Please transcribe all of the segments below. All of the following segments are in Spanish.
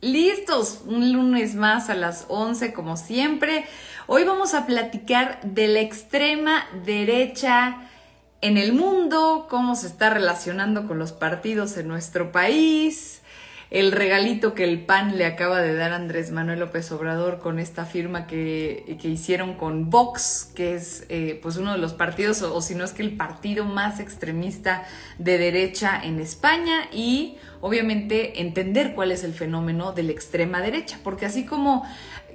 Listos, un lunes más a las 11 como siempre. Hoy vamos a platicar de la extrema derecha en el mundo, cómo se está relacionando con los partidos en nuestro país, el regalito que el PAN le acaba de dar a Andrés Manuel López Obrador con esta firma que, hicieron con Vox, que es eh, pues uno de los partidos, o, si no es que el partido más extremista de derecha en España, y obviamente entender cuál es el fenómeno de la extrema derecha, porque así como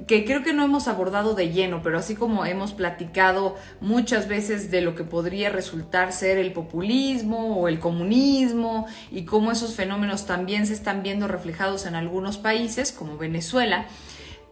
que creo que no hemos abordado de lleno, pero así como hemos platicado muchas veces de lo que podría resultar ser el populismo o el comunismo y cómo esos fenómenos también se están viendo reflejados en algunos países como Venezuela,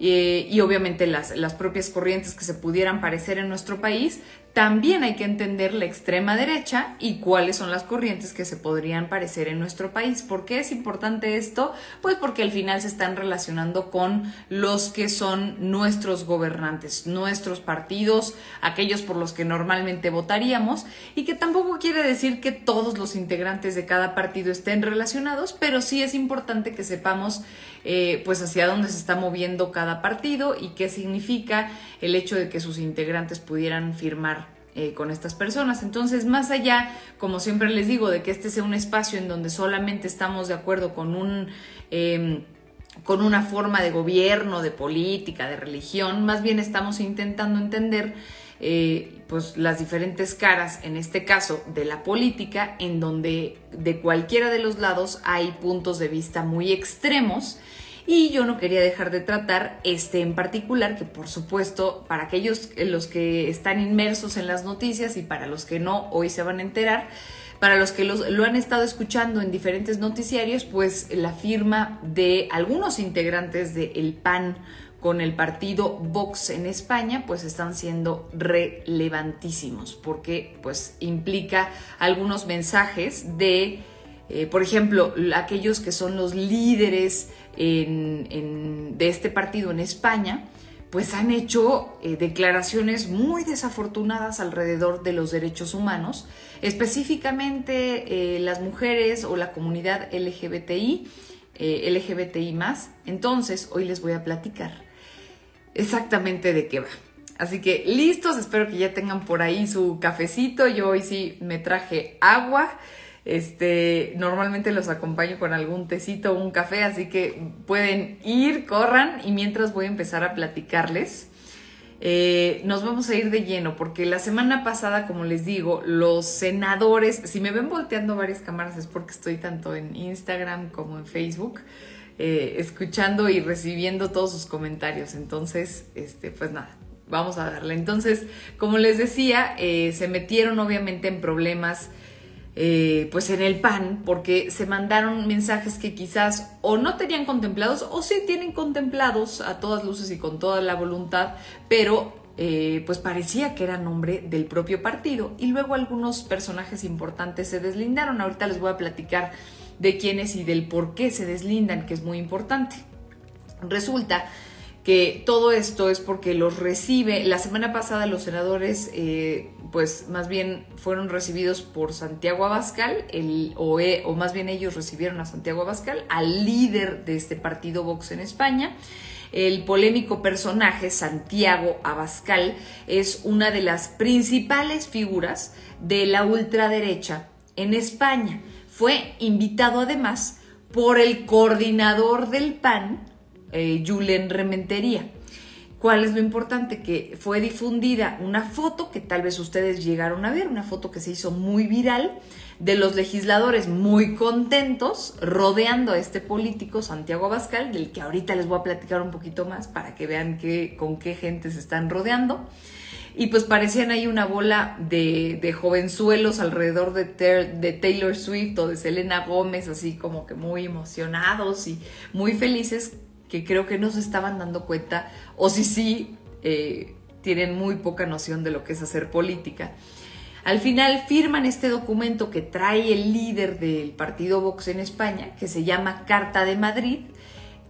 eh, y obviamente las, las propias corrientes que se pudieran parecer en nuestro país, también hay que entender la extrema derecha y cuáles son las corrientes que se podrían parecer en nuestro país. ¿Por qué es importante esto? Pues porque al final se están relacionando con los que son nuestros gobernantes, nuestros partidos, aquellos por los que normalmente votaríamos y que tampoco quiere decir que todos los integrantes de cada partido estén relacionados, pero sí es importante que sepamos eh, pues hacia dónde se está moviendo cada partido y qué significa el hecho de que sus integrantes pudieran firmar eh, con estas personas. Entonces, más allá, como siempre les digo, de que este sea un espacio en donde solamente estamos de acuerdo con un... Em, con una forma de gobierno, de política, de religión, más bien estamos intentando entender eh, pues las diferentes caras, en este caso de la política, en donde de cualquiera de los lados hay puntos de vista muy extremos y yo no quería dejar de tratar este en particular, que por supuesto para aquellos los que están inmersos en las noticias y para los que no, hoy se van a enterar, para los que lo han estado escuchando en diferentes noticiarios, pues la firma de algunos integrantes del el PAN con el partido Vox en España, pues están siendo relevantísimos, porque pues implica algunos mensajes de eh, por ejemplo, aquellos que son los líderes de este partido en España, pues han hecho eh, declaraciones muy desafortunadas alrededor de los derechos humanos, específicamente eh, las mujeres o la comunidad LGBTI, LGBTI más. Entonces, hoy les voy a platicar exactamente de qué va. Así que listos, espero que ya tengan por ahí su cafecito. Yo hoy sí me traje agua. Este, normalmente los acompaño con algún tecito o un café, así que pueden ir, corran y mientras voy a empezar a platicarles. Eh, nos vamos a ir de lleno porque la semana pasada, como les digo, los senadores, si me ven volteando varias cámaras es porque estoy tanto en Instagram como en Facebook. Eh, escuchando y recibiendo todos sus comentarios. Entonces, este, pues nada, vamos a darle. Entonces, como les decía, eh, se metieron obviamente en problemas eh, pues en el PAN, porque se mandaron mensajes que quizás o no tenían contemplados o sí tienen contemplados a todas luces y con toda la voluntad, pero eh, pues parecía que era nombre del propio partido. Y luego algunos personajes importantes se deslindaron. Ahorita les voy a platicar de quiénes y del por qué se deslindan, que es muy importante. Resulta que todo esto es porque los recibe, la semana pasada los senadores, eh, pues más bien fueron recibidos por Santiago Abascal, el, o, e, o más bien ellos recibieron a Santiago Abascal, al líder de este partido Vox en España. El polémico personaje Santiago Abascal es una de las principales figuras de la ultraderecha en España. Fue invitado además por el coordinador del PAN, eh, Julen Rementería. ¿Cuál es lo importante? Que fue difundida una foto que tal vez ustedes llegaron a ver, una foto que se hizo muy viral, de los legisladores muy contentos rodeando a este político, Santiago Abascal, del que ahorita les voy a platicar un poquito más para que vean con qué gente se están rodeando. Y pues parecían ahí una bola de, de jovenzuelos alrededor de, de Taylor Swift o de Selena Gómez, así como que muy emocionados y muy felices que creo que no se estaban dando cuenta, o si sí, eh, tienen muy poca noción de lo que es hacer política. Al final firman este documento que trae el líder del partido Vox en España, que se llama Carta de Madrid,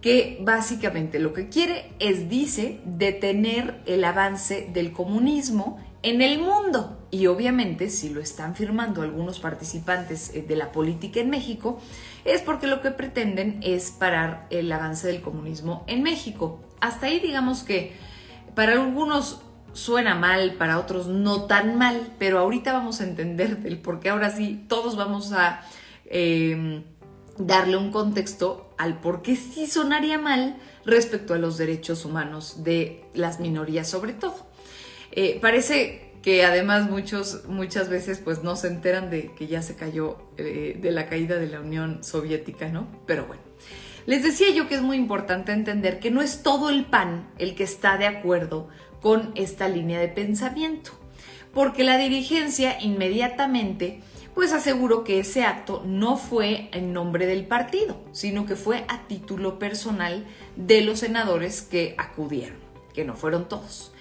que básicamente lo que quiere es, dice, detener el avance del comunismo en el mundo. Y obviamente, si lo están firmando algunos participantes eh, de la política en México, es porque lo que pretenden es parar el avance del comunismo en México. Hasta ahí digamos que para algunos suena mal, para otros no tan mal, pero ahorita vamos a entender el por qué ahora sí todos vamos a em, darle un contexto al por qué sí sonaría mal respecto a los derechos humanos de las minorías sobre todo. Eh, parece que además muchos muchas veces pues no se enteran de que ya se cayó eh, de la caída de la Unión Soviética, ¿no? Pero bueno. Les decía yo que es muy importante entender que no es todo el PAN el que está de acuerdo con esta línea de pensamiento, porque la dirigencia inmediatamente pues aseguró que ese acto no fue en nombre del partido, sino que fue a título personal de los senadores que acudieron, que no fueron todos.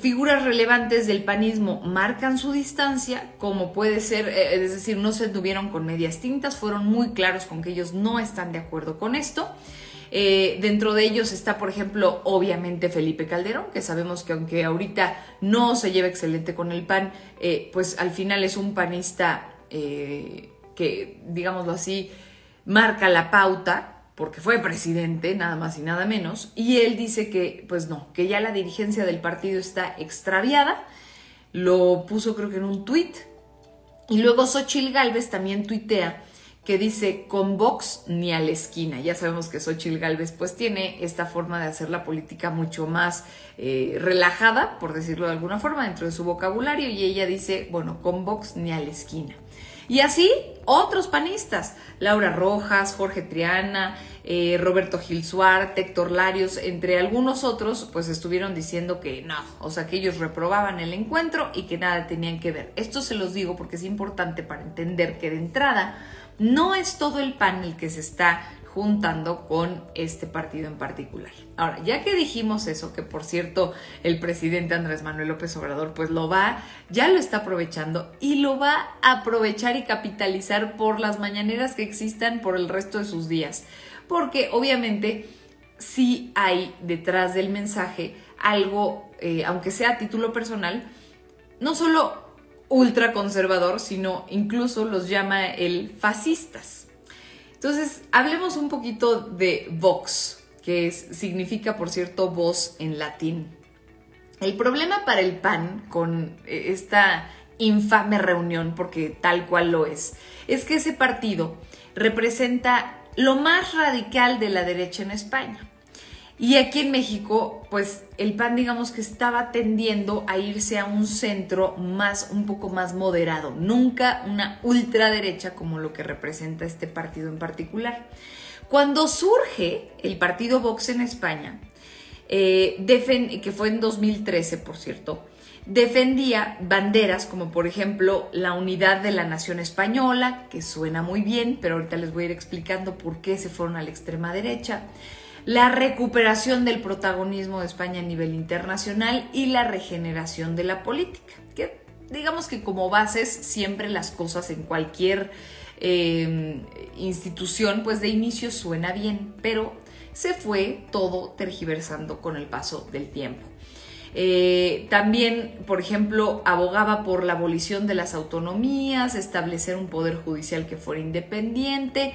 Figuras relevantes del panismo marcan su distancia, como puede ser, eh, es decir, no se tuvieron con medias tintas, fueron muy claros con que ellos no están de acuerdo con esto. Eh, dentro de ellos está, por ejemplo, obviamente Felipe Calderón, que sabemos que aunque ahorita no se lleva excelente con el PAN, eh, pues al final es un panista que, digámoslo así, marca la pauta, porque fue presidente, nada más y nada menos, y él dice que, pues no, que ya la dirigencia del partido está extraviada, lo puso creo que en un tuit, y luego Xochil Gálvez también tuitea que dice con Vox ni a la esquina. Ya sabemos que Xochitl Galvez pues tiene esta forma de hacer la política mucho más eh, relajada, por decirlo de alguna forma, dentro de su vocabulario y ella dice, bueno, con Vox ni a la esquina. Y así otros panistas, Laura Rojas, Jorge Triana, eh, Roberto Gil Suárez, Héctor Larios, entre algunos otros, pues estuvieron diciendo que no, o sea, que ellos reprobaban el encuentro y que nada tenían que ver. Esto se los digo porque es importante para entender que de entrada no es todo el panel que se está juntando con este partido en particular. Ahora, ya que dijimos eso, que por cierto el presidente Andrés Manuel López Obrador pues lo va, ya lo está aprovechando y lo va a aprovechar y capitalizar por las mañaneras que existan por el resto de sus días. Porque obviamente sí hay detrás del mensaje algo, eh, aunque sea a título personal, no solo ultraconservador, sino incluso los llama el fascistas. Entonces, hablemos un poquito de Vox, que significa, por cierto, voz en latín. El problema para el PAN con eh, esta infame reunión, porque tal cual lo es, es que ese partido representa lo más radical de la derecha en España. Y aquí en México, pues el PAN digamos que estaba tendiendo a irse a un centro más, un poco más moderado, nunca una ultraderecha como lo que representa este partido en particular. Cuando surge el partido Vox en España, eh, que fue en 2013 por cierto, defendía banderas como por ejemplo la unidad de la nación española, que suena muy bien, pero ahorita les voy a ir explicando por qué se fueron a la extrema derecha la recuperación del protagonismo de España a nivel internacional y la regeneración de la política. Que digamos que como bases siempre las cosas en cualquier em, institución, pues de inicio suena bien, pero se fue todo tergiversando con el paso del tiempo. Eh, también, por ejemplo, abogaba por la abolición de las autonomías, establecer un poder judicial que fuera independiente,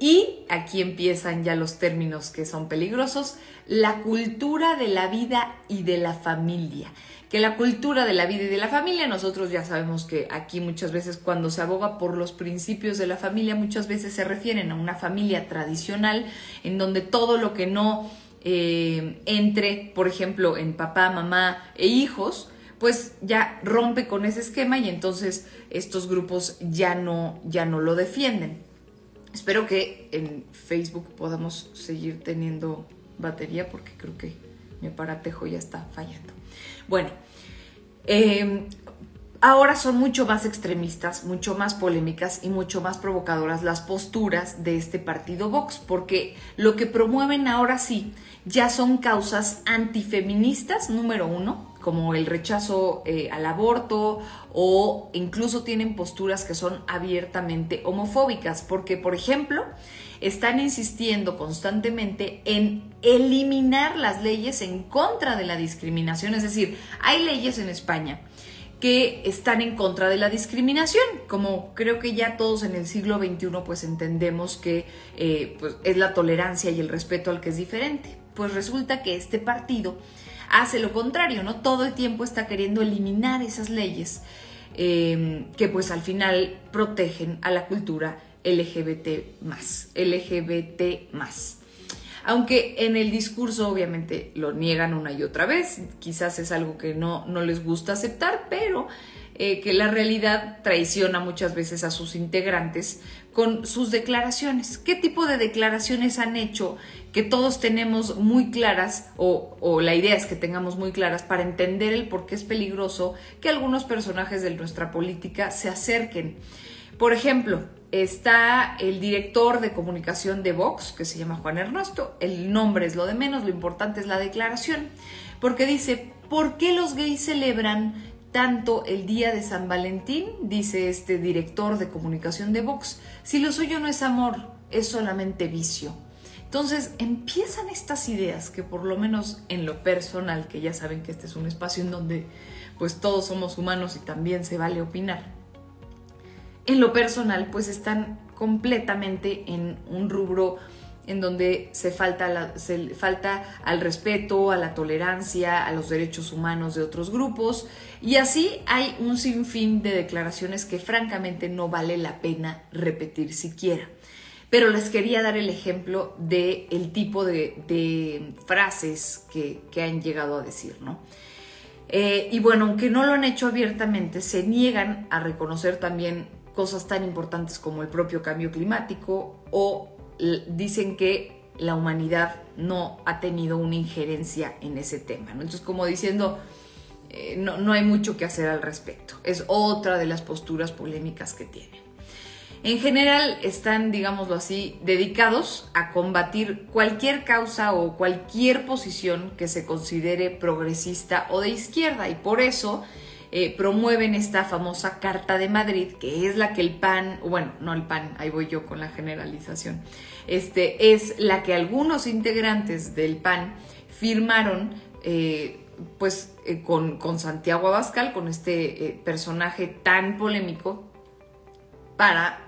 y aquí empiezan ya los términos que son peligrosos, la cultura de la vida y de la familia. Que la cultura de la vida y de la familia, nosotros ya sabemos que aquí muchas veces cuando se aboga por los principios de la familia, muchas veces se refieren a una familia tradicional en donde todo lo que no eh, entre, por ejemplo, en papá, mamá e hijos, pues ya rompe con ese esquema y entonces estos grupos ya no, ya no lo defienden. Espero que en Facebook podamos seguir teniendo batería porque creo que mi aparatejo ya está fallando. Bueno, em, ahora son mucho más extremistas, mucho más polémicas y mucho más provocadoras las posturas de este partido Vox, porque lo que promueven ahora sí ya son causas antifeministas, número uno, como el rechazo eh, al aborto o incluso tienen posturas que son abiertamente homofóbicas, porque por ejemplo, están insistiendo constantemente en eliminar las leyes en contra de la discriminación. Es decir, hay leyes en España que están en contra de la discriminación, como creo que ya todos en el siglo XXI pues entendemos que eh, pues, es la tolerancia y el respeto al que es diferente. Pues resulta que este partido hace lo contrario, ¿no? Todo el tiempo está queriendo eliminar esas leyes eh, que pues al final protegen a la cultura LGBT más, LGBT más. Aunque en el discurso obviamente lo niegan una y otra vez, quizás es algo que no, no les gusta aceptar, pero eh, que la realidad traiciona muchas veces a sus integrantes con sus declaraciones. ¿Qué tipo de declaraciones han hecho que todos tenemos muy claras o, la idea es que tengamos muy claras para entender el por qué es peligroso que algunos personajes de nuestra política se acerquen? Por ejemplo, está el director de comunicación de Vox, que se llama Juan Ernesto. El nombre es lo de menos, lo importante es la declaración, porque dice, ¿por qué los gays celebran tanto el día de San Valentín? Dice este director de comunicación de Vox, si lo suyo no es amor, es solamente vicio. Entonces empiezan estas ideas que por lo menos en lo personal, que ya saben que este es un espacio en donde pues todos somos humanos y también se vale opinar en lo personal, pues están completamente en un rubro en donde se falta, se falta al respeto, a la tolerancia, a los derechos humanos de otros grupos. Y así hay un sinfín de declaraciones que francamente no vale la pena repetir siquiera. Pero les quería dar el ejemplo del el tipo de, frases que, han llegado a decir, ¿no? Eh, y bueno, aunque no lo han hecho abiertamente, se niegan a reconocer también cosas tan importantes como el propio cambio climático o dicen que la humanidad no ha tenido una injerencia en ese tema. Entonces, como diciendo, eh, no, no, hay mucho que hacer al respecto. Es otra de las posturas polémicas que tienen. En general están, digámoslo así, dedicados a combatir cualquier causa o cualquier posición que se considere progresista o de izquierda. Y por eso eh, promueven esta famosa Carta de Madrid, que es la que el PAN, bueno, no el PAN, ahí voy yo con la generalización, este, es la que algunos integrantes del PAN firmaron eh, pues eh, con, Santiago Abascal, con este personaje tan polémico, para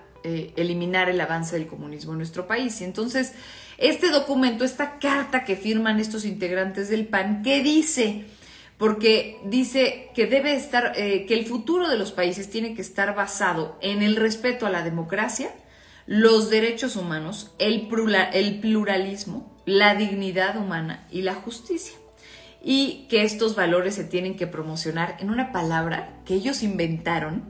eliminar el avance del comunismo en nuestro país. Y entonces, este documento, esta carta que firman estos integrantes del PAN, ¿qué dice? porque dice que debe estar, eh, que el futuro de los países tiene que estar basado en el respeto a la democracia, los derechos humanos, el, el pluralismo, la dignidad humana y la justicia. Y que estos valores se tienen que promocionar en una palabra que ellos inventaron,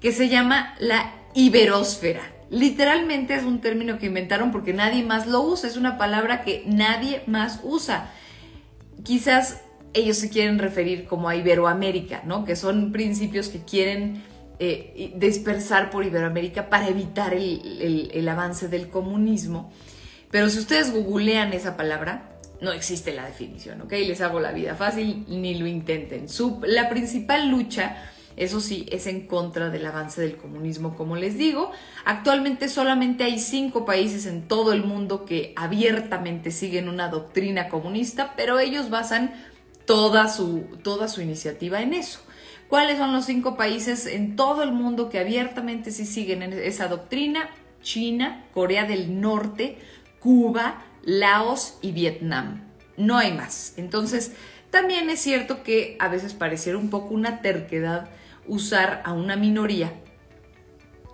que se llama la iberósfera. Literalmente es un término que inventaron porque nadie más lo usa, es una palabra que nadie más usa. Quizás ellos se quieren referir como a Iberoamérica, ¿no? Que son principios que quieren eh, dispersar por Iberoamérica para evitar el, avance del comunismo. Pero si ustedes googlean esa palabra, no existe la definición, ¿ok? Les hago la vida fácil, ni lo intenten. la principal lucha, eso sí, es en contra del avance del comunismo, como les digo. Actualmente solamente hay cinco países en todo el mundo que abiertamente siguen una doctrina comunista, pero ellos basan toda su, toda su iniciativa en eso. ¿Cuáles son los cinco países en todo el mundo que abiertamente sí siguen esa doctrina? China, Corea del Norte, Cuba, Laos y Vietnam. No hay más. Entonces, también es cierto que a veces pareciera un poco una terquedad usar a una minoría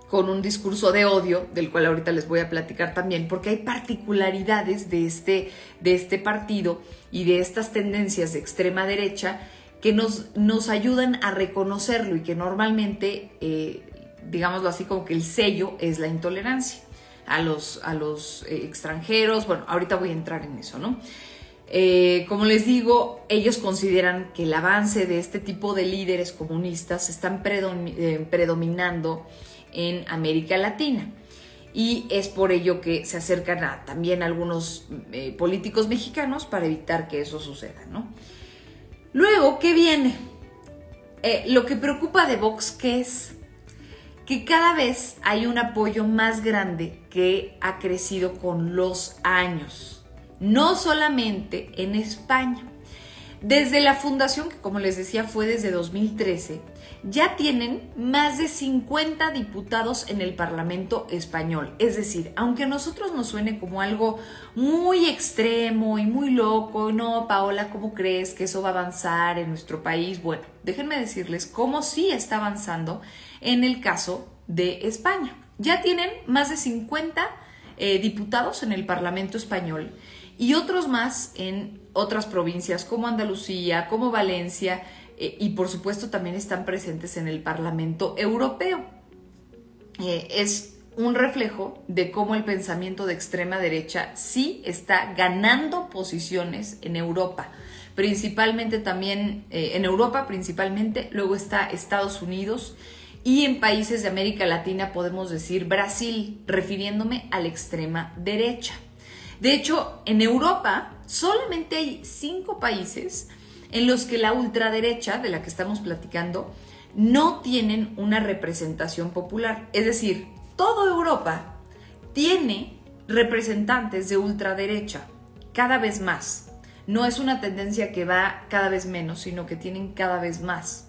con un discurso de odio, del cual ahorita les voy a platicar también, porque hay particularidades de este, de este partido y de estas tendencias de extrema derecha que nos, nos ayudan a reconocerlo y que normalmente, eh, digámoslo así, como que el sello es la intolerancia a los, a los eh, extranjeros. Bueno, ahorita voy a entrar en eso, ¿no? Eh, como les digo, ellos consideran que el avance de este tipo de líderes comunistas están predominando en América Latina. Y es por ello que se acercan a, también algunos eh, políticos mexicanos para evitar que eso suceda. Luego, ¿qué viene? Eh, lo que preocupa de Vox, ¿qué es? que cada vez hay un apoyo más grande que ha crecido con los años, no solamente en España. Desde la fundación, que como les decía fue desde 2013, ya tienen más de 50 diputados en el Parlamento español. Es decir, aunque a nosotros nos suene como algo muy extremo y muy loco, no, Paola, ¿cómo crees que eso va a avanzar en nuestro país? Bueno, déjenme decirles cómo sí está avanzando en el caso de España. Ya tienen más de 50 eh, diputados en el Parlamento español y otros más en otras provincias como Andalucía, como Valencia, eh, y por supuesto también están presentes en el Parlamento Europeo. Eh, es un reflejo de cómo el pensamiento de extrema derecha sí está ganando posiciones en Europa, principalmente también eh, en Europa, principalmente, luego está Estados Unidos y en países de América Latina podemos decir Brasil, refiriéndome a la extrema derecha. De hecho, en Europa solamente hay cinco países en los que la ultraderecha, de la que estamos platicando, no tienen una representación popular. Es decir, toda Europa tiene representantes de ultraderecha, cada vez más. No es una tendencia que va cada vez menos, sino que tienen cada vez más.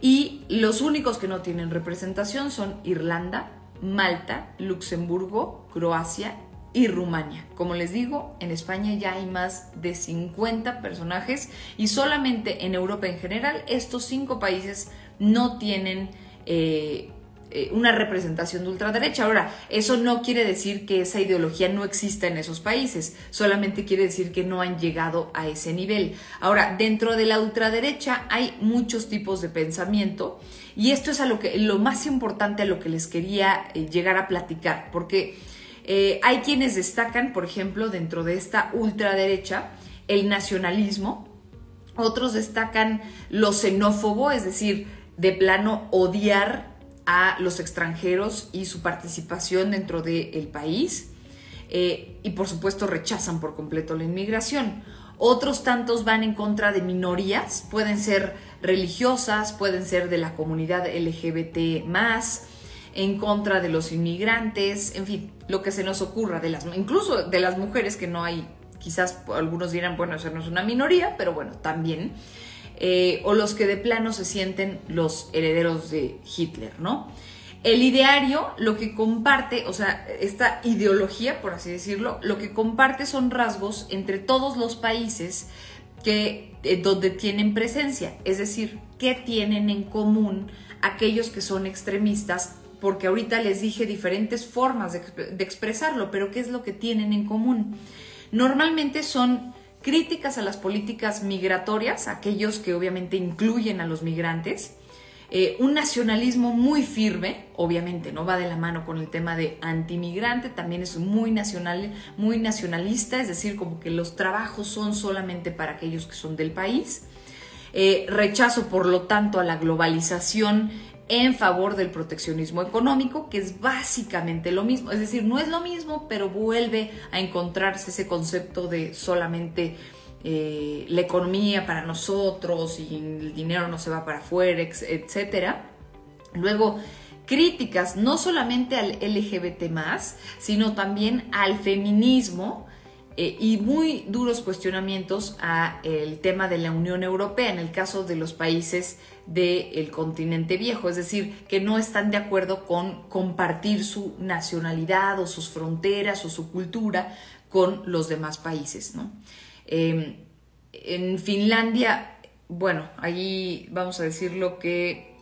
Y los únicos que no tienen representación son Irlanda, Malta, Luxemburgo, Croacia y Rumania. Como les digo, en España ya hay más de 50 personajes y solamente en Europa en general estos cinco países no tienen eh, eh, una representación de ultraderecha. Ahora, eso no quiere decir que esa ideología no exista en esos países, solamente quiere decir que no han llegado a ese nivel. Ahora, dentro de la ultraderecha hay muchos tipos de pensamiento y esto es a lo más importante a lo que les quería eh, llegar a platicar, porque eh, hay quienes destacan, por ejemplo, dentro de esta ultraderecha, el nacionalismo, otros destacan lo xenófobo, es decir, de plano odiar a los extranjeros y su participación dentro del país, eh, y por supuesto rechazan por completo la inmigración. Otros tantos van en contra de minorías, pueden ser religiosas, pueden ser de la comunidad LGBT más, en contra de los inmigrantes, en fin, lo que se nos ocurra, de las, incluso de las mujeres que no hay, quizás algunos dirán, bueno, eso no es una minoría, pero bueno, también, eh, o los que de plano se sienten los herederos de Hitler, ¿no? El ideario lo que comparte, o sea, esta ideología, por así decirlo, lo que comparte son rasgos entre todos los países que, eh, donde tienen presencia, es decir, qué tienen en común aquellos que son extremistas porque ahorita les dije diferentes formas de, expresarlo, pero ¿qué es lo que tienen en común? Normalmente son críticas a las políticas migratorias, aquellos que obviamente incluyen a los migrantes, eh, un nacionalismo muy firme, obviamente no va de la mano con el tema de antimigrante, también es muy nacional, muy nacionalista, es decir, como que los trabajos son solamente para aquellos que son del país. Eh, rechazo, por lo tanto, a la globalización en favor del proteccionismo económico, que es básicamente lo mismo. Es decir, no es lo mismo, pero vuelve a encontrarse ese concepto de solamente eh, la economía para nosotros y el dinero no se va para afuera, etc. Luego, críticas no solamente al LGBT, sino también al feminismo eh, y muy duros cuestionamientos a el tema de la Unión Europea en el caso de los países del continente viejo, es decir, que no están de acuerdo con compartir su nacionalidad o sus fronteras o su cultura con los demás países. Em, en Finlandia, bueno, allí vamos a decirlo que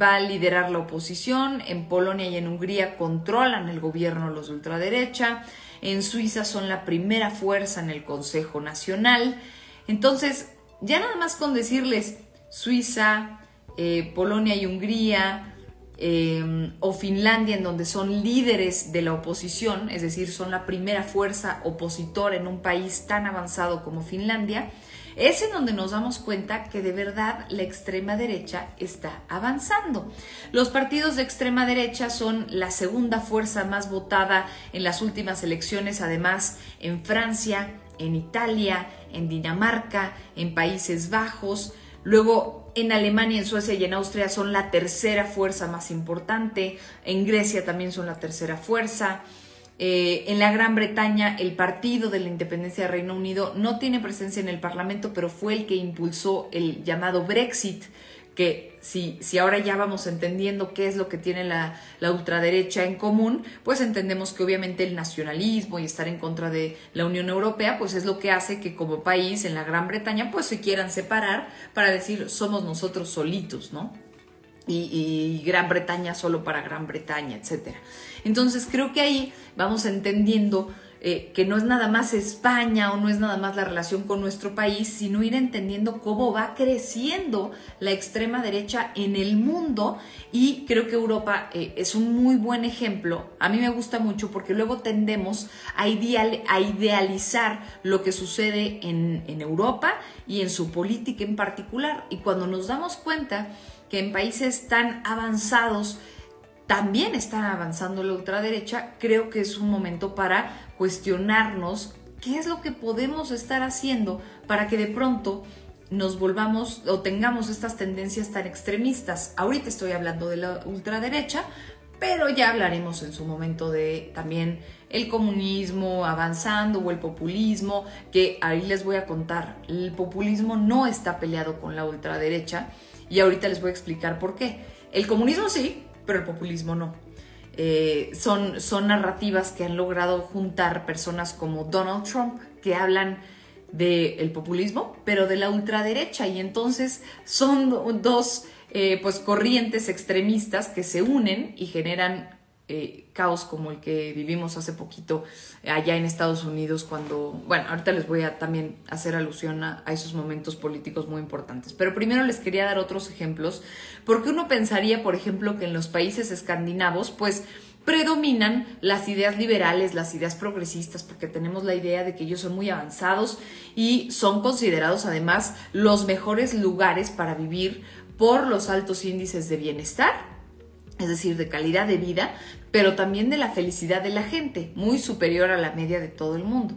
va a liderar la oposición, en Polonia y en Hungría controlan el gobierno los de ultraderecha, en Suiza son la primera fuerza en el Consejo Nacional. Entonces, ya nada más con decirles Suiza, eh, Polonia y Hungría, em, o Finlandia, en donde son líderes de la oposición, es decir, son la primera fuerza opositora en un país tan avanzado como Finlandia, es en donde nos damos cuenta que de verdad la extrema derecha está avanzando. Los partidos de extrema derecha son la segunda fuerza más votada en las últimas elecciones, además en Francia, en Italia, en Dinamarca, en Países Bajos. Luego en Alemania, en Suecia y en Austria son la tercera fuerza más importante. En Grecia también son la tercera fuerza. Eh, en la Gran Bretaña, el Partido de la Independencia del Reino Unido no tiene presencia en el Parlamento, pero fue el que impulsó el llamado Brexit, que si, si ahora ya vamos entendiendo qué es lo que tiene la, la, ultraderecha en común, pues entendemos que obviamente el nacionalismo y estar en contra de la Unión Europea, pues es lo que hace que como país en la Gran Bretaña, pues se quieran separar para decir somos nosotros solitos, ¿no? Y, y Gran Bretaña solo para Gran Bretaña, etcétera. Entonces creo que ahí vamos entendiendo eh, que no es nada más España o no es nada más la relación con nuestro país, sino ir entendiendo cómo va creciendo la extrema derecha en el mundo y creo que Europa eh, es un muy buen ejemplo. A mí me gusta mucho porque luego tendemos a, ideal, a idealizar lo que sucede en, en Europa y en su política en particular. Y cuando nos damos cuenta que en países tan avanzados, también está avanzando la ultraderecha, creo que es un momento para cuestionarnos qué es lo que podemos estar haciendo para que de pronto nos volvamos o tengamos estas tendencias tan extremistas. Ahorita estoy hablando de la ultraderecha, pero ya hablaremos en su momento de también el comunismo avanzando o el populismo, que ahí les voy a contar, el populismo no está peleado con la ultraderecha y ahorita les voy a explicar por qué. El comunismo sí, pero el populismo no. Eh, son, son narrativas que han logrado juntar personas como Donald Trump, que hablan del populismo, pero de la ultraderecha, y entonces son dos eh, pues, corrientes extremistas que se unen y generan eh, caos como el que vivimos hace poquito allá en Estados Unidos cuando, bueno, ahorita les voy a también hacer alusión a, esos momentos políticos muy importantes, pero primero les quería dar otros ejemplos, porque uno pensaría, por ejemplo, que en los países escandinavos, pues predominan las ideas liberales, las ideas progresistas, porque tenemos la idea de que ellos son muy avanzados y son considerados además los mejores lugares para vivir por los altos índices de bienestar es decir, de calidad de vida, pero también de la felicidad de la gente, muy superior a la media de todo el mundo.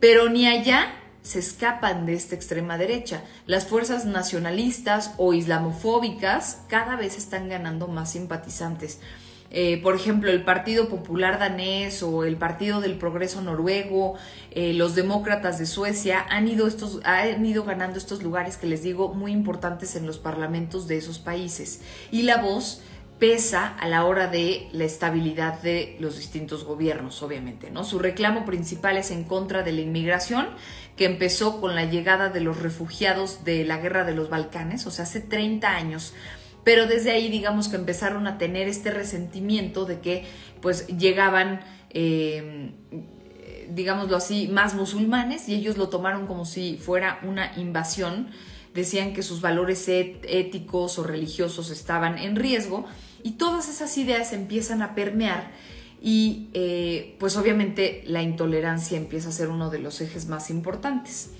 Pero ni allá se escapan de esta extrema derecha. Las fuerzas nacionalistas o islamofóbicas cada vez están ganando más simpatizantes. Eh, por ejemplo, el Partido Popular danés o el Partido del Progreso noruego, eh, los demócratas de Suecia han ido, estos, han ido ganando estos lugares que les digo muy importantes en los parlamentos de esos países. Y la voz pesa a la hora de la estabilidad de los distintos gobiernos, obviamente, ¿no? Su reclamo principal es en contra de la inmigración, que empezó con la llegada de los refugiados de la guerra de los Balcanes, o sea, hace 30 años. Pero desde ahí, digamos que empezaron a tener este resentimiento de que, pues, llegaban, eh, digámoslo así, más musulmanes y ellos lo tomaron como si fuera una invasión decían que sus valores éticos o religiosos estaban en riesgo y todas esas ideas empiezan a permear y eh, pues obviamente la intolerancia empieza a ser uno de los ejes más importantes.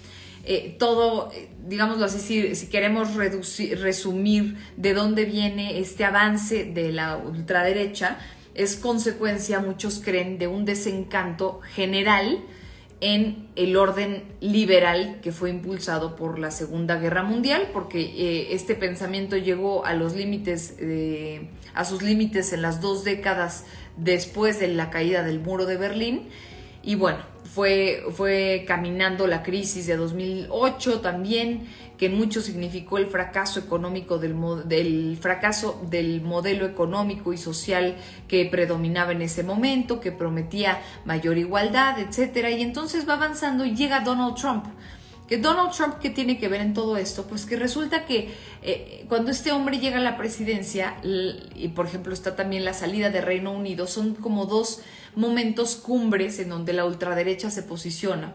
Eh, todo, digámoslo así, si, si queremos reducir, resumir de dónde viene este avance de la ultraderecha, es consecuencia, muchos creen, de un desencanto general en el orden liberal que fue impulsado por la Segunda Guerra Mundial, porque eh, este pensamiento llegó a los límites, eh, a sus límites en las dos décadas después de la caída del muro de Berlín. Y bueno, fue, fue caminando la crisis de 2008 también, que mucho significó el fracaso económico del, del fracaso del modelo económico y social que predominaba en ese momento, que prometía mayor igualdad, etcétera, y entonces va avanzando y llega Donald Trump. Que Donald Trump, ¿qué tiene que ver en todo esto? Pues que resulta que eh, cuando este hombre llega a la presidencia, y por ejemplo está también la salida de Reino Unido, son como dos momentos cumbres en donde la ultraderecha se posiciona.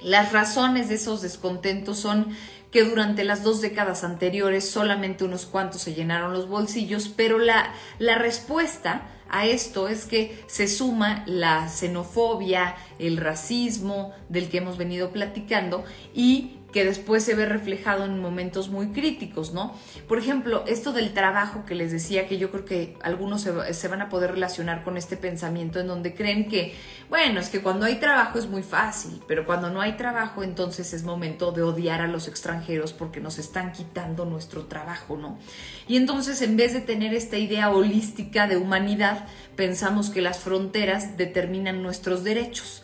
Las razones de esos descontentos son que durante las dos décadas anteriores solamente unos cuantos se llenaron los bolsillos, pero la, la respuesta a esto es que se suma la xenofobia, el racismo del que hemos venido platicando y que después se ve reflejado en momentos muy críticos, ¿no? Por ejemplo, esto del trabajo que les decía, que yo creo que algunos se, van a poder relacionar con este pensamiento en donde creen que, bueno, es que cuando hay trabajo es muy fácil, pero cuando no hay trabajo entonces es momento de odiar a los extranjeros porque nos están quitando nuestro trabajo, ¿no? Y entonces en vez de tener esta idea holística de humanidad, pensamos que las fronteras determinan nuestros derechos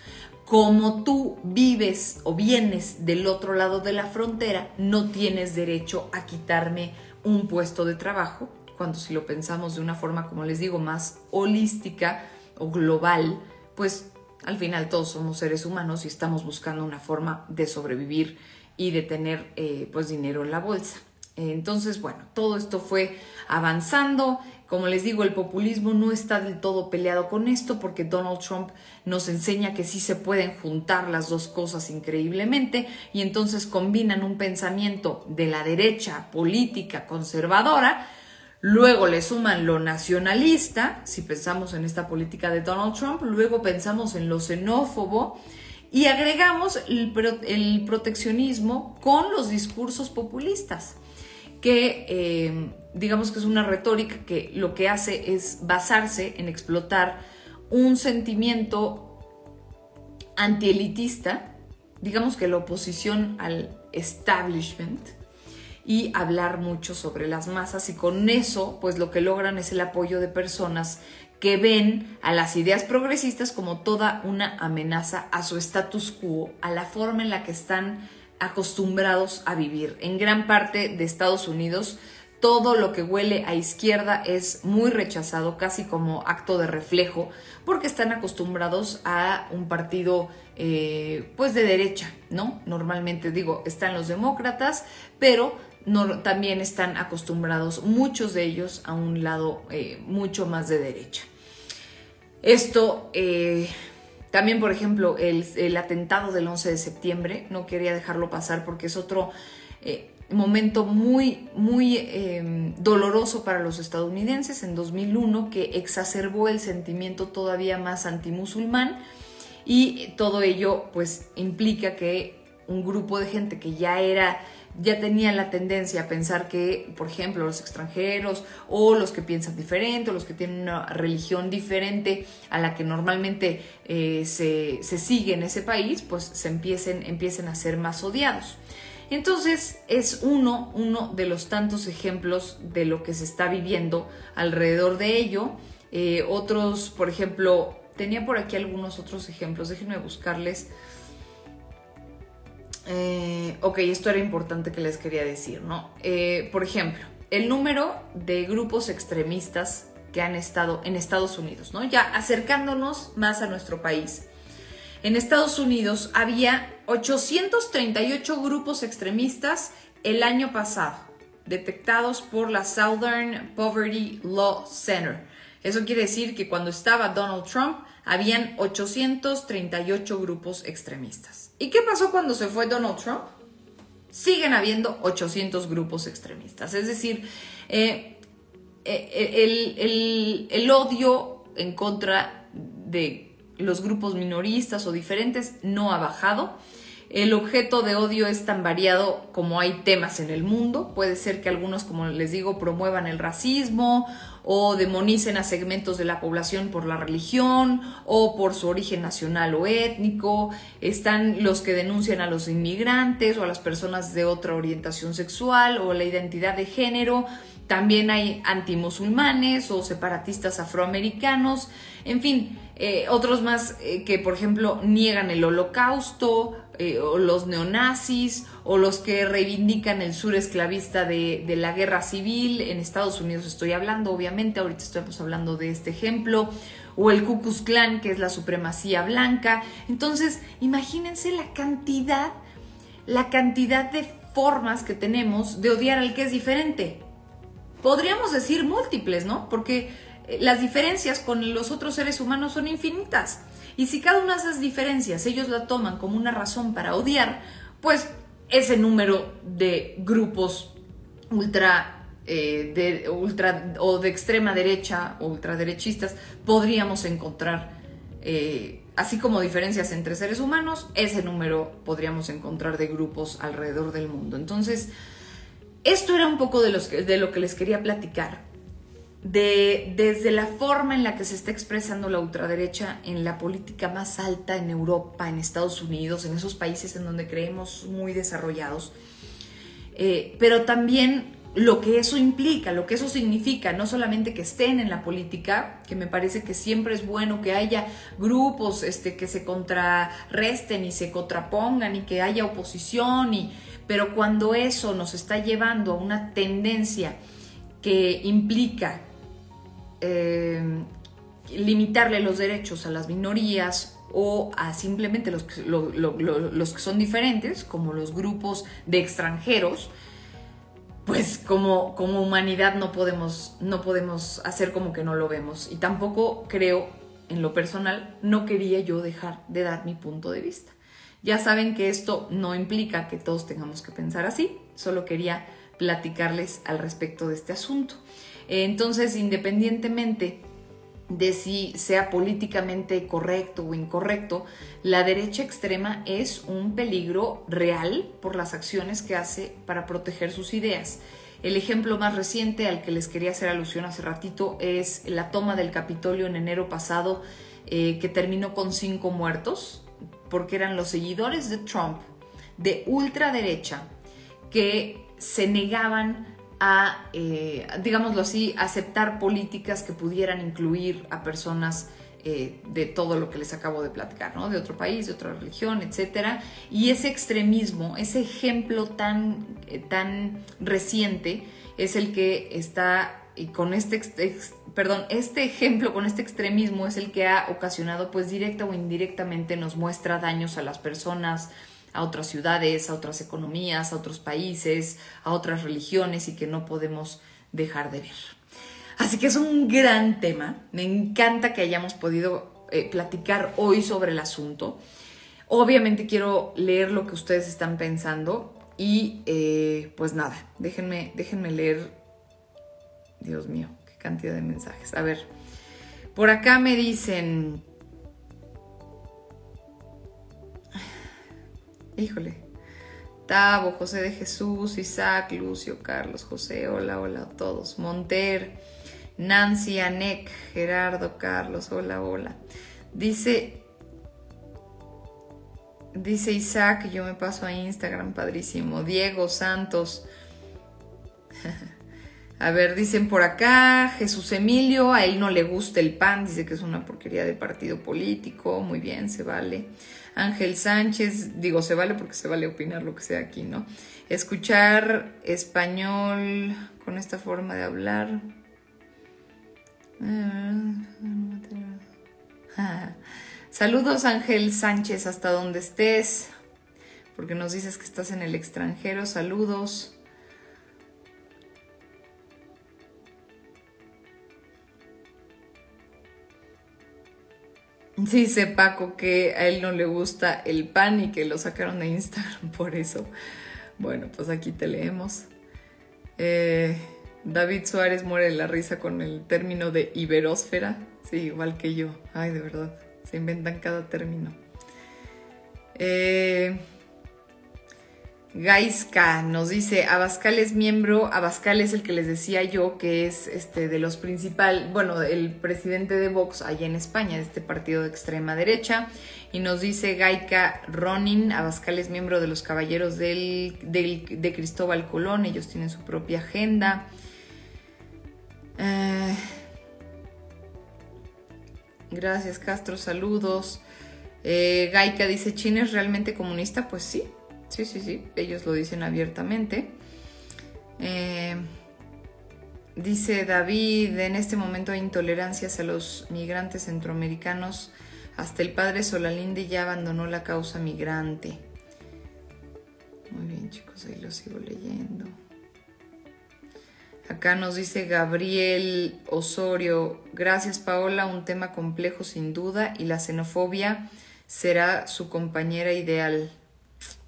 como tú vives o vienes del otro lado de la frontera, no tienes derecho a quitarme un puesto de trabajo, cuando si lo pensamos de una forma, como les digo, más holística o global, pues al final todos somos seres humanos y estamos buscando una forma de sobrevivir y de tener eh, pues dinero en la bolsa. Entonces, bueno, todo esto fue avanzando. Como les digo, el populismo no está del todo peleado con esto porque Donald Trump nos enseña que sí se pueden juntar las dos cosas increíblemente y entonces combinan un pensamiento de la derecha política conservadora, luego le suman lo nacionalista, si pensamos en esta política de Donald Trump, luego pensamos en lo xenófobo y agregamos el, proteccionismo con los discursos populistas que eh, digamos que es una retórica que lo que hace es basarse en explotar un sentimiento antielitista, digamos que la oposición al establishment, y hablar mucho sobre las masas y con eso pues lo que logran es el apoyo de personas que ven a las ideas progresistas como toda una amenaza a su status quo, a la forma en la que están acostumbrados a vivir. En gran parte de Estados Unidos, todo lo que huele a izquierda es muy rechazado, casi como acto de reflejo, porque están acostumbrados a un partido eh, pues de derecha, ¿no? Normalmente digo, están los demócratas, pero también están acostumbrados muchos de ellos a un lado eh, mucho más de derecha. Esto eh, también, por ejemplo, el, atentado del 11 de septiembre, no quería dejarlo pasar porque es otro momento muy, muy em, doloroso para los estadounidenses en 2001 que exacerbó el sentimiento todavía más antimusulmán y todo ello pues implica que un grupo de gente que ya era ya tenían la tendencia a pensar que, por ejemplo, los extranjeros o los que piensan diferente o los que tienen una religión diferente a la que normalmente eh, se, sigue en ese país, pues se empiecen, empiecen a ser más odiados. Entonces es uno, uno de los tantos ejemplos de lo que se está viviendo alrededor de ello. Eh, otros, por ejemplo, tenía por aquí algunos otros ejemplos, déjenme buscarles. Eh, ok, esto era importante que les quería decir, ¿no? Eh, por ejemplo, el número de grupos extremistas que han estado en Estados Unidos, ¿no? Ya acercándonos más a nuestro país. En Estados Unidos había 838 grupos extremistas el año pasado, detectados por la Southern Poverty Law Center. Eso quiere decir que cuando estaba Donald Trump, habían 838 grupos extremistas. ¿Y qué pasó cuando se fue Donald Trump? Siguen habiendo 800 grupos extremistas. Es decir, eh, eh, el, odio en contra de los grupos minoristas o diferentes no ha bajado. El objeto de odio es tan variado como hay temas en el mundo. Puede ser que algunos, como les digo, promuevan el racismo o demonicen a segmentos de la población por la religión o por su origen nacional o étnico. Están los que denuncian a los inmigrantes o a las personas de otra orientación sexual o la identidad de género. También hay antimusulmanes o separatistas afroamericanos. En fin, eh, otros más eh, que, por ejemplo, niegan el holocausto, eh, o los neonazis, o los que reivindican el sur esclavista de, la guerra civil. En Estados Unidos estoy hablando, obviamente, ahorita estamos hablando de este ejemplo. O el Ku Klux Klan, que es la supremacía blanca. Entonces, imagínense la cantidad, la cantidad de formas que tenemos de odiar al que es diferente. Podríamos decir múltiples, ¿no? Porque las diferencias con los otros seres humanos son infinitas. Y si cada una de esas diferencias ellos la toman como una razón para odiar, pues ese número de grupos ultra, eh, de, ultra o de extrema derecha o ultraderechistas podríamos encontrar eh, así como diferencias entre seres humanos, ese número podríamos encontrar de grupos alrededor del mundo. Entonces, esto era un poco de, los de lo que les quería platicar. De, desde la forma en la que se está expresando la ultraderecha en la política más alta en Europa, en Estados Unidos, en esos países en donde creemos muy desarrollados, eh, pero también lo que eso implica, lo que eso significa, no solamente que estén en la política, que me parece que siempre es bueno que haya grupos este, que se contrarresten y se contrapongan y que haya oposición, y, pero cuando eso nos está llevando a una tendencia que implica eh, limitarle los derechos a las minorías o a simplemente los que, los que son diferentes, como los grupos de extranjeros, pues como, como humanidad no podemos, no podemos hacer como que no lo vemos. Y tampoco creo, en lo personal, no quería yo dejar de dar mi punto de vista. Ya saben que esto no implica que todos tengamos que pensar así, solo quería platicarles al respecto de este asunto. Entonces, independientemente de si sea políticamente correcto o incorrecto, la derecha extrema es un peligro real por las acciones que hace para proteger sus ideas. El ejemplo más reciente al que les quería hacer alusión hace ratito es la toma del Capitolio en enero pasado, eh, que terminó con cinco muertos, porque eran los seguidores de Trump de ultraderecha que se negaban a, eh, digámoslo así, aceptar políticas que pudieran incluir a personas eh, de todo lo que les acabo de platicar, ¿no? De otro país, de otra religión, etc. Y ese extremismo, ese ejemplo tan, eh, tan reciente es el que está, y con este, perdón, este ejemplo con este extremismo es el que ha ocasionado, pues directa o indirectamente nos muestra daños a las personas, a otras ciudades, a otras economías, a otros países, a otras religiones y que no podemos dejar de ver. Así que es un gran tema. Me encanta que hayamos podido eh, platicar hoy sobre el asunto. Obviamente quiero leer lo que ustedes están pensando y eh, pues nada, déjenme, déjenme leer. Dios mío, qué cantidad de mensajes. A ver, por acá me dicen... Híjole. Tavo, José de Jesús, Isaac, Lucio, Carlos, José, hola, hola a todos. Monter, Nancy, Anek, Gerardo, Carlos, hola, hola. Dice, dice Isaac, yo me paso a Instagram, padrísimo. Diego Santos. A ver, dicen por acá, Jesús Emilio, a él no le gusta el pan, dice que es una porquería de partido político, muy bien, se vale. Ángel Sánchez, digo, se vale porque se vale opinar lo que sea aquí, ¿no? Escuchar español con esta forma de hablar. Saludos Ángel Sánchez hasta donde estés, porque nos dices que estás en el extranjero. Saludos. Dice Paco que a él no le gusta el pan y que lo sacaron de Instagram por eso. Bueno, pues aquí te leemos. Eh, David Suárez muere de la risa con el término de iberósfera. Sí, igual que yo. Ay, de verdad. Se inventan cada término. Eh, Gaiska nos dice, Abascal es miembro, Abascal es el que les decía yo que es este de los principales, bueno, el presidente de Vox allá en España, de este partido de extrema derecha, y nos dice Gaika Ronin, Abascal es miembro de los caballeros del, de Cristóbal Colón, ellos tienen su propia agenda. Eh, gracias Castro, saludos. Eh, Gaika dice, ¿China es realmente comunista? Pues sí, Sí, sí, sí, ellos lo dicen abiertamente. Eh, dice David, en este momento hay intolerancias a los migrantes centroamericanos. Hasta el padre Solalinde ya abandonó la causa migrante. Muy bien, chicos, ahí lo sigo leyendo. Acá nos dice Gabriel Osorio, gracias Paola, un tema complejo sin duda y la xenofobia será su compañera ideal.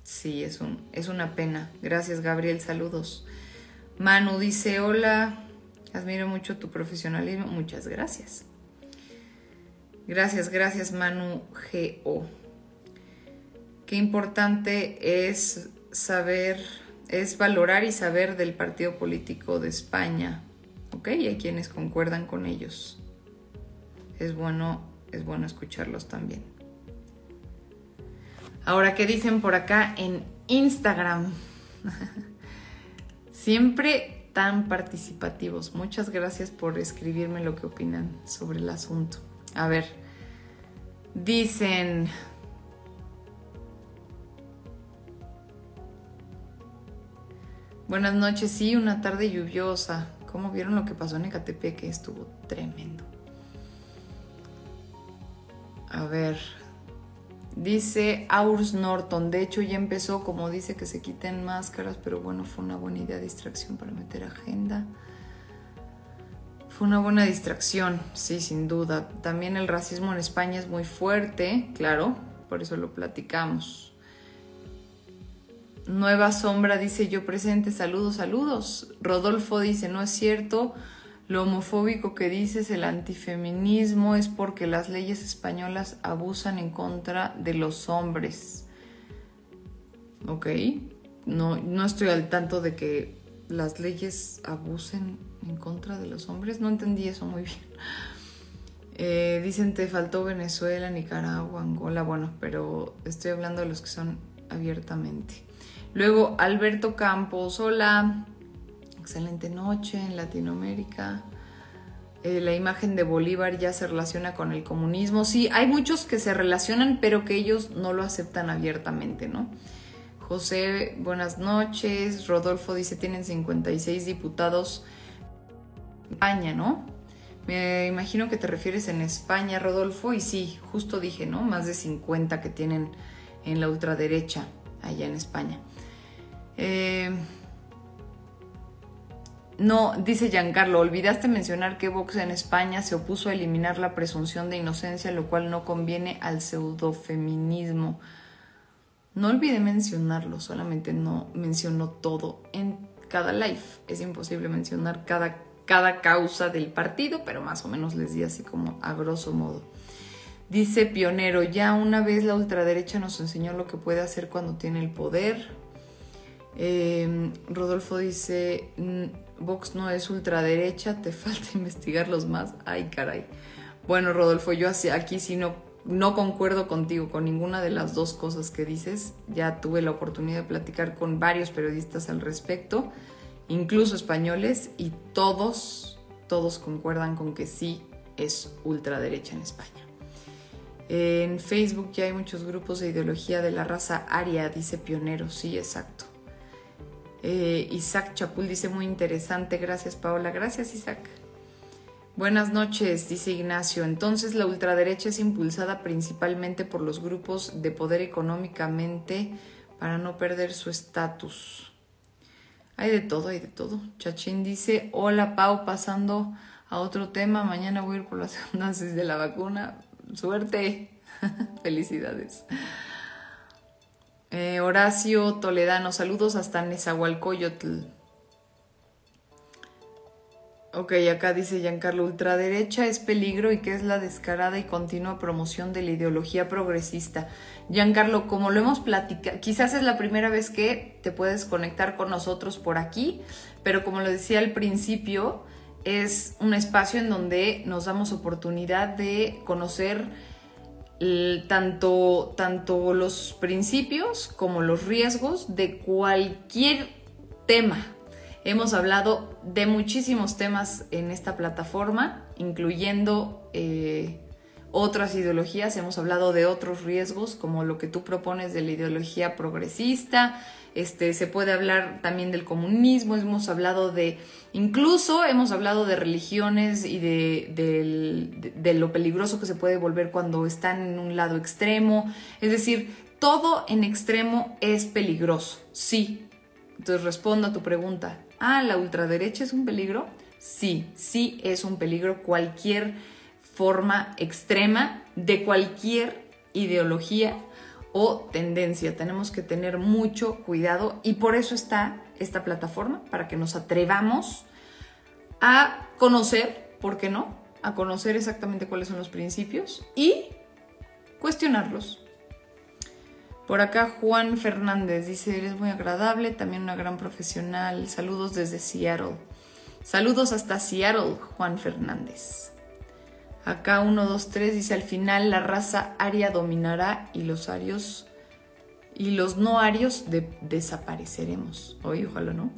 Sí, es, un, es una pena. Gracias, Gabriel. Saludos. Manu dice, hola, admiro mucho tu profesionalismo. Muchas gracias. Gracias, gracias Manu GO. Qué importante es saber, es valorar y saber del partido político de España. ¿Ok? Y hay quienes concuerdan con ellos. Es bueno, es bueno escucharlos también. Ahora, ¿qué dicen por acá en Instagram? Siempre tan participativos. Muchas gracias por escribirme lo que opinan sobre el asunto. A ver, dicen... Buenas noches, sí, una tarde lluviosa. ¿Cómo vieron lo que pasó en Ecatepec? Estuvo tremendo. A ver, dice Aurs Norton, de hecho ya empezó, como dice, que se quiten máscaras, pero bueno, fue una buena idea, distracción para meter agenda. Fue una buena distracción, sí, sin duda. También el racismo en España es muy fuerte, claro, por eso lo platicamos. Nueva Sombra dice yo presente, saludos, saludos. Rodolfo dice, no es cierto, lo homofóbico que dices, el antifeminismo, es porque las leyes españolas abusan en contra de los hombres. Ok, no, no estoy al tanto de que las leyes abusen en contra de los hombres. No entendí eso muy bien. Eh, dicen te faltó Venezuela, Nicaragua, Angola, bueno, pero estoy hablando de los que son abiertamente. Luego Alberto Campos, hola, excelente noche en Latinoamérica. Eh, la imagen de Bolívar ya se relaciona con el comunismo. Sí, hay muchos que se relacionan, pero que ellos no lo aceptan abiertamente, ¿no? José, buenas noches. Rodolfo dice, tienen 56 diputados. España, ¿no? Me imagino que te refieres en España, Rodolfo, y sí, justo dije, ¿no? Más de 50 que tienen en la ultraderecha allá en España. Eh, no, dice Giancarlo, olvidaste mencionar que Vox en España se opuso a eliminar la presunción de inocencia, lo cual no conviene al pseudofeminismo. No olvidé mencionarlo, solamente no mencionó todo en cada live. Es imposible mencionar cada, cada causa del partido, pero más o menos les di así como a grosso modo. Dice Pionero, ya una vez la ultraderecha nos enseñó lo que puede hacer cuando tiene el poder. Em, Rodolfo dice, mm, Vox no es ultraderecha, te falta investigarlos más. Ay, caray. Bueno, Rodolfo, yo aquí sí no no concuerdo contigo con ninguna de las dos cosas que dices. Ya tuve la oportunidad de platicar con varios periodistas al respecto, incluso españoles, y todos, todos concuerdan con que sí es ultraderecha en España. En Facebook ya hay muchos grupos de ideología de la raza aria, dice Pionero, sí, exacto. Eh, Isaac Chapul dice muy interesante, gracias Paola, gracias Isaac. Buenas noches, dice Ignacio. Entonces la ultraderecha es impulsada principalmente por los grupos de poder económicamente para no perder su estatus. Hay de todo, hay de todo. Chachín dice, hola Pau, pasando a otro tema. Mañana voy a ir por las dosis de la vacuna. Suerte. Felicidades. Eh, Horacio Toledano, saludos hasta Nezahualcóyotl. Ok, acá dice Giancarlo, ultraderecha es peligro y que es la descarada y continua promoción de la ideología progresista. Giancarlo, como lo hemos platicado, quizás es la primera vez que te puedes conectar con nosotros por aquí, pero como lo decía al principio, es un espacio en donde nos damos oportunidad de conocer tanto, tanto los principios como los riesgos de cualquier tema Hemos hablado de muchísimos temas en esta plataforma, incluyendo eh, otras ideologías. Hemos hablado de otros riesgos, como lo que tú propones de la ideología progresista. Este, se puede hablar también del comunismo. Hemos hablado de, incluso hemos hablado de religiones y de, de lo peligroso que se puede volver cuando están en un lado extremo. Es decir, todo en extremo es peligroso, sí. Entonces respondo a tu pregunta, ah, la ultraderecha es un peligro. Sí, sí es un peligro cualquier forma extrema de cualquier ideología o tendencia. Tenemos que tener mucho cuidado y por eso está esta plataforma, para que nos atrevamos a conocer, ¿por qué no? a conocer exactamente cuáles son los principios y cuestionarlos. Por acá Juan Fernández dice, eres muy agradable, también una gran profesional. Saludos desde Seattle. Saludos hasta Seattle, Juan Fernández. Acá 1, 2, 3 dice, al final la raza aria dominará y los arios y los no arios desapareceremos. Hoy, ojalá no.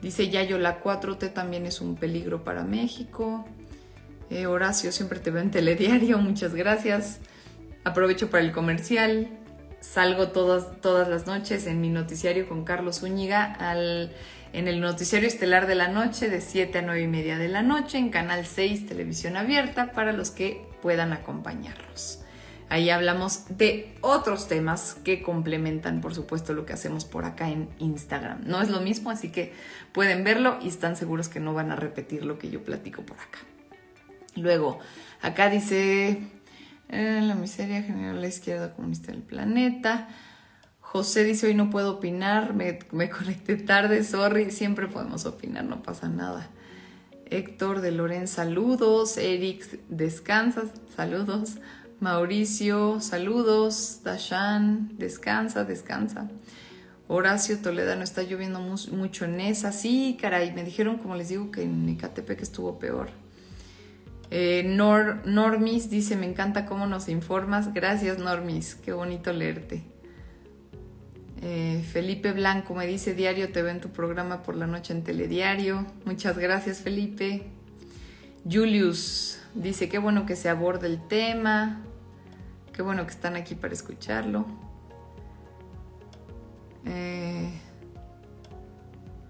Dice Yayo, la 4T también es un peligro para México. Eh, Horacio, siempre te veo en telediario, muchas gracias. Aprovecho para el comercial. Salgo todas, todas las noches en mi noticiario con Carlos Zúñiga al, en el noticiario estelar de la noche de 7 a 9 y media de la noche en Canal 6 Televisión Abierta para los que puedan acompañarlos. Ahí hablamos de otros temas que complementan, por supuesto, lo que hacemos por acá en Instagram. No es lo mismo, así que pueden verlo y están seguros que no van a repetir lo que yo platico por acá. Luego, acá dice eh, la miseria general la izquierda comunista del planeta. José dice hoy no puedo opinar, me, me conecté tarde, sorry, siempre podemos opinar, no pasa nada. Héctor de Loren, saludos. Eric, descansas, saludos. Mauricio, saludos. Dashan, descansa, descansa. Horacio Toledano, está lloviendo mucho en esa. Sí, caray, me dijeron, como les digo, que en Ecatepec estuvo peor. Eh, Normis dice, me encanta cómo nos informas. Gracias, Normis, qué bonito leerte. Eh, Felipe Blanco me dice, diario te ve en tu programa por la noche en Telediario. Muchas gracias, Felipe. Julius dice, qué bueno que se aborde el tema. Qué bueno que están aquí para escucharlo. Eh,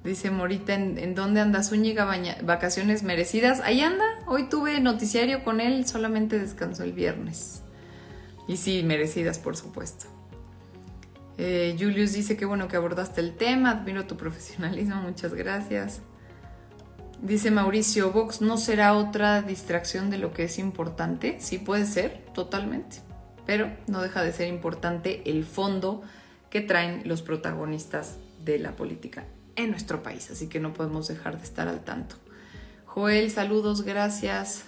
Dice Morita, ¿en, dónde anda Zúñiga? Vacaciones merecidas. Ahí anda. Hoy tuve noticiario con él, solamente descansó el viernes. Y sí, merecidas, por supuesto. Eh, Julius dice que bueno que abordaste el tema, admiro tu profesionalismo, muchas gracias. Dice Mauricio, Vox no será otra distracción de lo que es importante. Sí puede ser, totalmente. Pero no deja de ser importante el fondo que traen los protagonistas de la política en nuestro país, así que no podemos dejar de estar al tanto. Joel, saludos, gracias.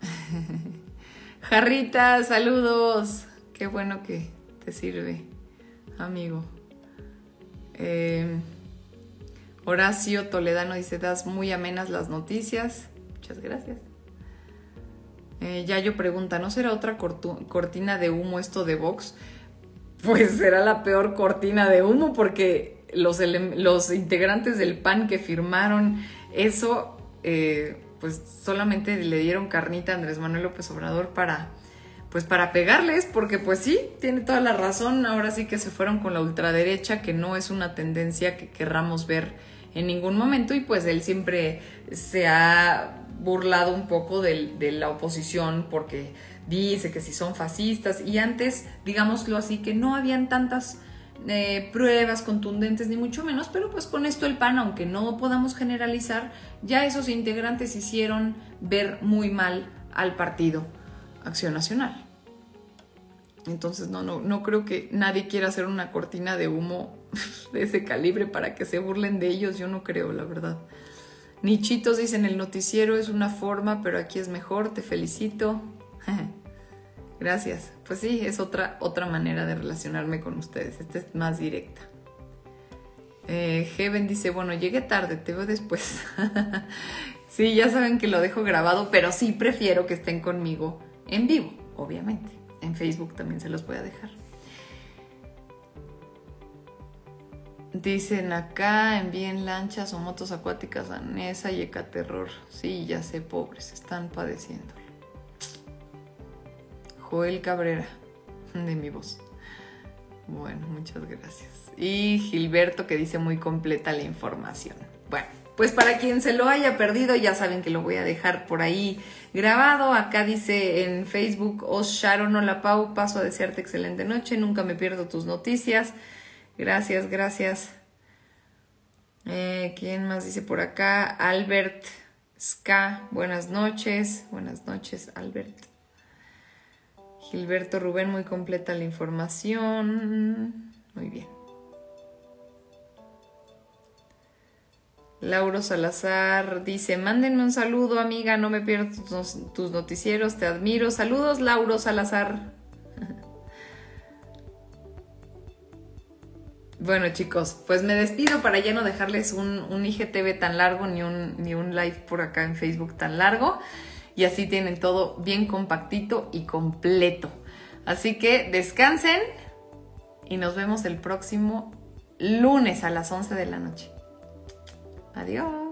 Jarrita, saludos. Qué bueno que te sirve, amigo. Eh, Horacio Toledano dice, das muy amenas las noticias. Muchas gracias. Eh, Yayo pregunta, ¿no será otra cortina de humo esto de Vox? pues será la peor cortina de humo porque los, integrantes del PAN que firmaron eso, eh, pues solamente le dieron carnita a Andrés Manuel López Obrador para, pues para pegarles, porque pues sí, tiene toda la razón, ahora sí que se fueron con la ultraderecha, que no es una tendencia que querramos ver en ningún momento y pues él siempre se ha burlado un poco de, la oposición porque dice que si son fascistas y antes, digámoslo así, que no habían tantas eh, pruebas contundentes ni mucho menos, pero pues con esto el PAN, aunque no podamos generalizar, ya esos integrantes hicieron ver muy mal al partido Acción Nacional. Entonces no, no, no creo que nadie quiera hacer una cortina de humo de ese calibre para que se burlen de ellos, yo no creo, la verdad. Nichitos dicen el noticiero es una forma, pero aquí es mejor, te felicito. Gracias. Pues sí, es otra, otra manera de relacionarme con ustedes. Esta es más directa. Eh, Heaven dice, bueno, llegué tarde, te veo después. sí, ya saben que lo dejo grabado, pero sí prefiero que estén conmigo en vivo, obviamente. En Facebook también se los voy a dejar. Dicen acá, envíen lanchas o motos acuáticas a Nesa y Ecaterror. Sí, ya sé, pobres, están padeciendo. Joel Cabrera, de mi voz. Bueno, muchas gracias. Y Gilberto que dice muy completa la información. Bueno, pues para quien se lo haya perdido, ya saben que lo voy a dejar por ahí grabado. Acá dice en Facebook, Os Sharon, hola Pau, paso a desearte excelente noche, nunca me pierdo tus noticias. Gracias, gracias. Eh, ¿Quién más dice por acá? Albert Ska, buenas noches. Buenas noches, Albert. Gilberto Rubén, muy completa la información. Muy bien. Lauro Salazar dice, mándenme un saludo, amiga, no me pierdo tus, noticieros, te admiro. Saludos, Lauro Salazar. Bueno chicos, pues me despido para ya no dejarles un, un, IGTV tan largo ni un, ni un live por acá en Facebook tan largo. Y así tienen todo bien compactito y completo. Así que descansen y nos vemos el próximo lunes a las 11 de la noche. Adiós.